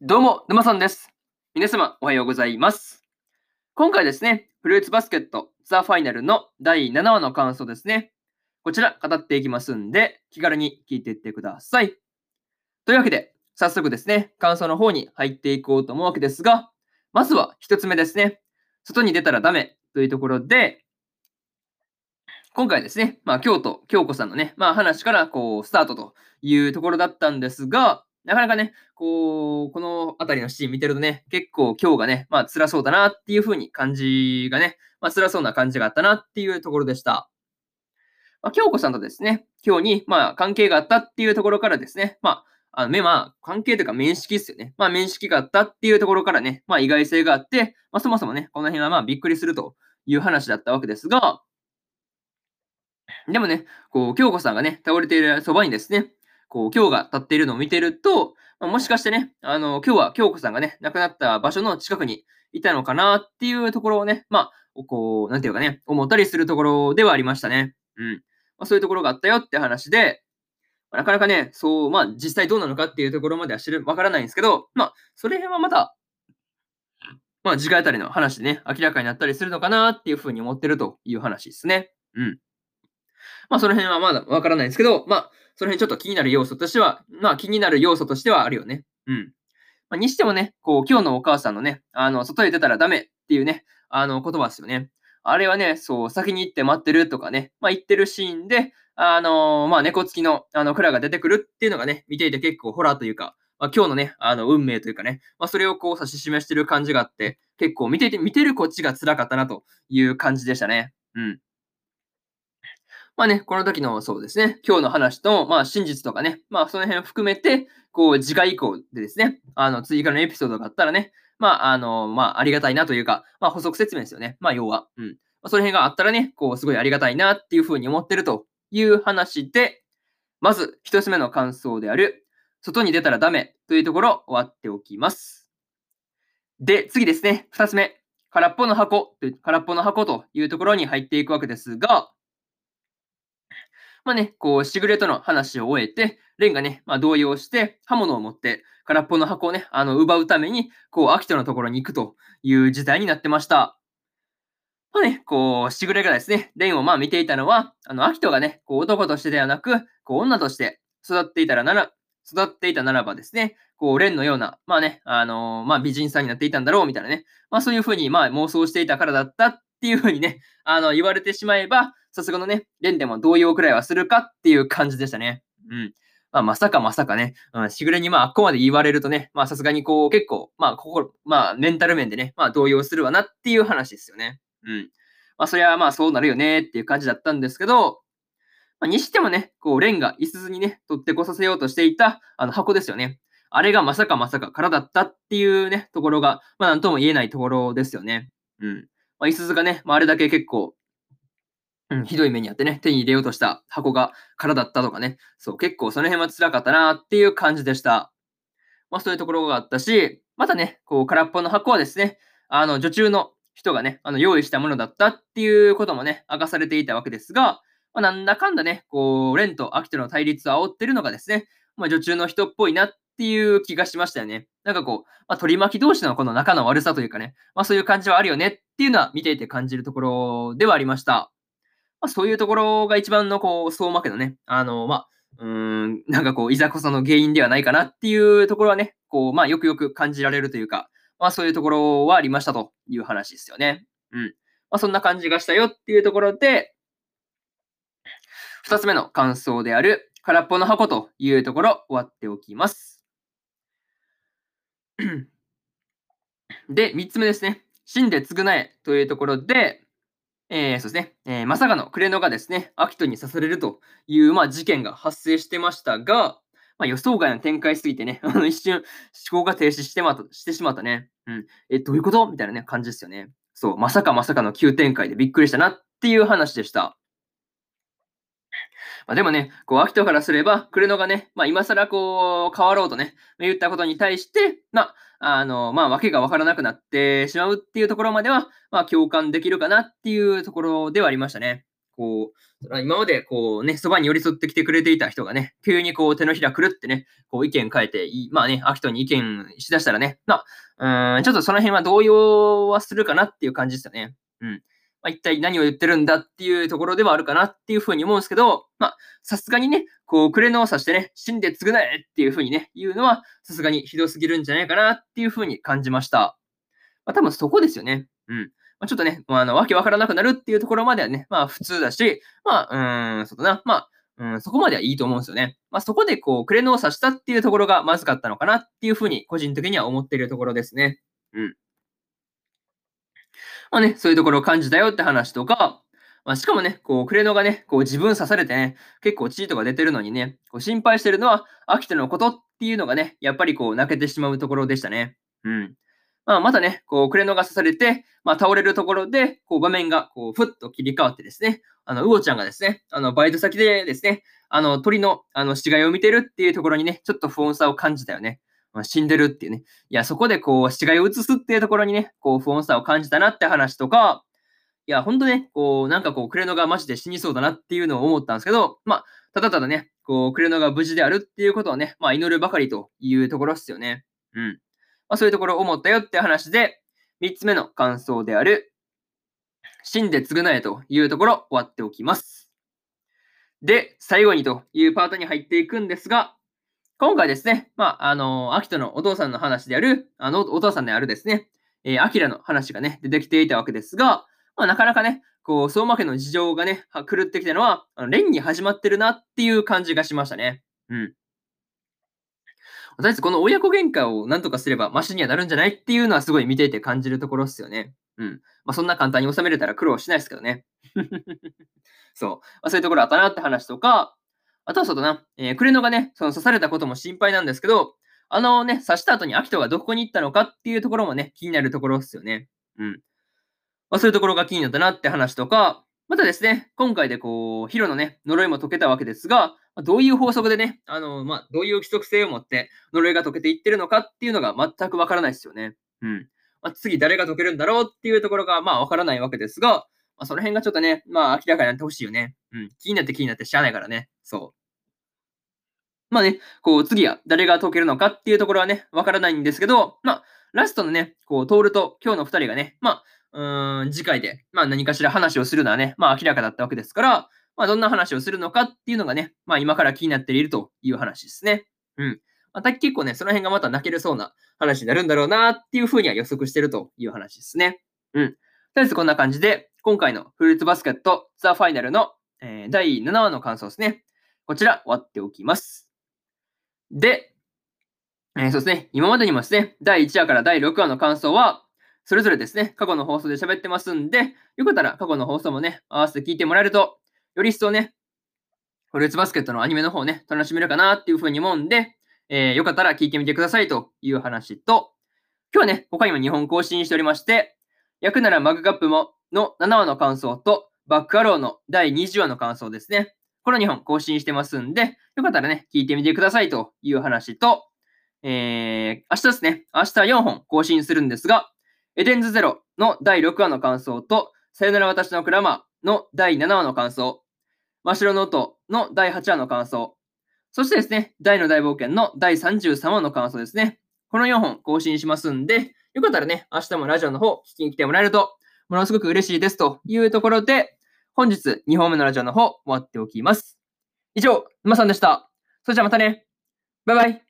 どうも、沼さんです。皆様、おはようございます。今回ですね、フルーツバスケットザ・ファイナルの第7話の感想ですね。こちら、語っていきますんで、気軽に聞いていってください。というわけで、早速ですね、感想の方に入っていこうと思うわけですが、まずは一つ目ですね、外に出たらダメというところで、今回ですね、まあ、京都、京子さんのね、まあ、話からこうスタートというところだったんですが、なかなかね、こう、このあたりのシーン見てるとね、結構今日がね、まあ辛そうだなっていう風に感じがね、まあ辛そうな感じがあったなっていうところでした。まあ、京子さんとですね、今日にまあ関係があったっていうところからですね、まあ、あの、めまあ、関係というか面識ですよね。まあ面識があったっていうところからね、まあ意外性があって、まあそもそもね、この辺はまあびっくりするという話だったわけですが、でもね、こう、京子さんがね、倒れているそばにですね、こう、今日が立っているのを見てると、まあもしかしてね、あの、今日は京子さんがね、亡くなった場所の近くにいたのかなっていうところをね、まあ、こう、なんていうかね、思ったりするところではありましたね。うん。まあ、そういうところがあったよって話で、まなかなかね、そう、まあ、実際どうなのかっていうところまでは知る、わからないんですけど、まあ、それ辺はまた、まあ、次回あたりの話でね、明らかになったりするのかなっていうふうに思ってるという話ですね。うん。まあ、その辺はまだわからないんですけど、まあ、その辺ちょっと気になる要素としては、まあ気になる要素としてはあるよね。うん。まあ、にしてもね、こう、今日のお母さんのね、あの、外へ出たらダメっていうね、あの、言葉ですよね。あれはね、そう、先に行って待ってるとかね、まあ言ってるシーンで、あのまあ猫付きの、あの、クラが出てくるっていうのがね、見ていて結構ホラーというか、まあ、今日のね、あの、運命というかね、まあそれをこう指し示してる感じがあって、結構見ていて、見てるこっちが辛かったなという感じでしたね。うん。まあね、この時のそうですね、今日の話と、まあ真実とかね、まあその辺を含めて、こう次回以降でですね、あの追加のエピソードがあったらね、まああの、まあありがたいなというか、まあ補足説明ですよね。まあ要は、うん。まあ、その辺があったらね、こうすごいありがたいなっていうふうに思ってるという話で、まず一つ目の感想である、外に出たらダメというところ終わっておきます。で、次ですね、二つ目、空っぽの箱という、空っぽの箱というところに入っていくわけですが、まあね、こう、しぐれとの話を終えて、レンがね、まあ動揺して、刃物を持って、空っぽの箱をね、あの、奪うために、こう、アキトのところに行くという事態になってました。まあね、こう、しぐれがですね、レンをまあ見ていたのは、あの、アキトがね、こう、男としてではなく、こう、女として育っていたらなら、育っていたならばですね、こう、レンのような、まあね、あのーまあ美人さんになっていたんだろう、みたいなね、まあそういうふうに、まあ妄想していたからだったっていうふうにね、あの、言われてしまえば、さすがのね、レンでも同様くらいはするかっていう感じでしたね。うん。まあ、まさかまさかね、うん、しぐれにまあ、あっこまで言われるとね、まあ、さすがにこう、結構、まあ、心、まあ、メンタル面でね、まあ、動揺するわなっていう話ですよね。うん。まあ、そりゃまあ、そうなるよねっていう感じだったんですけど、まあ、にしてもね、こう、レンがいすずにね、取ってこさせようとしていた、あの、箱ですよね。あれがまさかまさか空だったっていうね、ところが、まあ、なんとも言えないところですよね。うん。まあ、いすずがね、まあ、あれだけ結構、うん、ひどい目にあってね、手に入れようとした箱が空だったとかね、そう、結構その辺は辛かったなっていう感じでした。まあそういうところがあったし、またね、こう空っぽの箱はですね、あの、女中の人がね、あの、用意したものだったっていうこともね、明かされていたわけですが、まあ、なんだかんだね、こう、レンとアキトの対立を煽ってるのがですね、まあ女中の人っぽいなっていう気がしましたよね。なんかこう、まあ、取り巻き同士のこの仲の悪さというかね、まあそういう感じはあるよねっていうのは見ていて感じるところではありました。まあ、そういうところが一番のこう相馬家のね、あの、まあ、うん、なんかこう、いざこざの原因ではないかなっていうところはね、こう、まあ、よくよく感じられるというか、まあ、そういうところはありましたという話ですよね。うん。まあ、そんな感じがしたよっていうところで、二つ目の感想である、空っぽの箱というところ、終わっておきます。で、三つ目ですね。死んで償えというところで、えー、そうですね、えー、まさかのクレノがですね、アキトに刺されるという、まあ、事件が発生してましたが、まあ、予想外の展開すぎてね、あの一瞬思考が停止してまたしてしまったね。うん。え、どういうこと？みたいなね、感じですよね。そう、まさかまさかの急展開でびっくりしたなっていう話でした。まあ、でもね、こう、アキトからすれば、クレノがね、まあ、今更こう、変わろうとね、言ったことに対して、まあ、あの、まあ、わけがわからなくなってしまうっていうところまでは、まあ、共感できるかなっていうところではありましたね。こう、今までこうね、そばに寄り添ってきてくれていた人がね、急にこう手のひらくるってね、こう意見変えて、まあね、アキトに意見しだしたらね、まあ、うん、ちょっとその辺は動揺はするかなっていう感じですよね。うん。まあ、一体何を言ってるんだっていうところではあるかなっていうふうに思うんですけど、まあ、さすがにね、こう、クレノを刺してね、死んで償えっていうふうにね、言うのは、さすがにひどすぎるんじゃないかなっていうふうに感じました。まあ、多分そこですよね。うん。まあ、ちょっとね、まあ、あの、わけわからなくなるっていうところまではね、まあ、普通だし、まあ、うん、そうだな、まあ、うん、そこまではいいと思うんですよね。まあ、そこでこう、クレノを刺したっていうところがまずかったのかなっていうふうに、個人的には思っているところですね。うん。まあね、そういうところを感じたよって話とか、まあ、しかもね、こう、クレノがね、こう自分刺されてね、結構チートが出てるのにね、こう心配してるのは、アキトのことっていうのがね、やっぱりこう、泣けてしまうところでしたね。うん。まあ、またね、こう、クレノが刺されて、まあ、倒れるところで、こう、場面が、こう、ふっと切り替わってですね、あの、ウオちゃんがですね、あの、バイト先でですね、あの、鳥の、あの、死骸を見てるっていうところにね、ちょっと不穏さを感じたよね。まあ、死んでるっていうね。いや、そこでこう、死骸を移すっていうところにね、こう、不穏さを感じたなって話とか、いや、ほんとね、こう、なんかこう、クレノがマジで死にそうだなっていうのを思ったんですけど、まあ、ただただね、こう、クレノが無事であるっていうことをね、まあ、祈るばかりというところっすよね。うん。まあ、そういうところを思ったよって話で、3つ目の感想である、死んで償えというところ終わっておきます。で、最後にというパートに入っていくんですが、今回ですね、まあ、あの、アキトのお父さんの話である、あの、お父さんであるですね、えー、アキラの話がね、出てきていたわけですが、まあ、なかなかね、こう、相馬家の事情がね、狂ってきたのは、あの連に始まってるなっていう感じがしましたね。うん。とりあえずこの親子喧嘩をなんとかすればマシにはなるんじゃないっていうのはすごい見ていて感じるところっすよね。うん。まあ、そんな簡単に収めれたら苦労しないですけどね。そう。まあ、そういうところあったなって話とか、あとはそうだな、えー、クレノがね、その刺されたことも心配なんですけど、あのね、刺した後にアキトがどこに行ったのかっていうところもね、気になるところですよね。うん。まあ、そういうところが気になったなって話とか、またですね、今回でこう、ヒロのね、呪いも解けたわけですが、どういう法則でね、あの、まあ、どういう規則性を持って呪いが解けていってるのかっていうのが全くわからないですよね。うん。まあ、次誰が解けるんだろうっていうところが、まあ、わからないわけですが、まあ、その辺がちょっとね、まあ、明らかになってほしいよね。うん。気になって気になってしゃあないからね。そう。まあね、こう次は誰が解けるのかっていうところはね、わからないんですけど、まあ、ラストのね、こう、トールと今日の二人がね、まあ、うん、次回で、まあ何かしら話をするのはね、まあ明らかだったわけですから、まあどんな話をするのかっていうのがね、まあ今から気になっているという話ですね。うん。また結構ね、その辺がまた泣けるそうな話になるんだろうなっていうふうには予測してるという話ですね。うん。とりあえずこんな感じで、今回のフルーツバスケットザ・ファイナルの、えー、第7話の感想ですね。こちら終わっておきます。で、えー、そうですね、今までにもですね、第1話から第6話の感想は、それぞれですね、過去の放送で喋ってますんで、よかったら過去の放送もね、合わせて聞いてもらえると、より一層ね、フルーツバスケットのアニメの方ね、楽しめるかなっていうふうに思うんで、えー、よかったら聞いてみてくださいという話と、今日はね、他にも2本更新しておりまして、焼くならマグカップもの7話の感想と、バックアローの第20話の感想ですね。この2本更新してますんで、よかったらね、聞いてみてくださいという話と、えー、明日ですね、明日4本更新するんですが、エデンズゼロの第6話の感想と、さよなら私のクラマーの第7話の感想、真っ白の音の第8話の感想、そしてですね、大の大冒険の第33話の感想ですね。この4本更新しますんで、よかったらね、明日もラジオの方聞きに来てもらえると、ものすごく嬉しいですというところで、本日2本目のラジオの方終わっておきます。以上、沼さんでした。それじゃあまたね。バイバイ。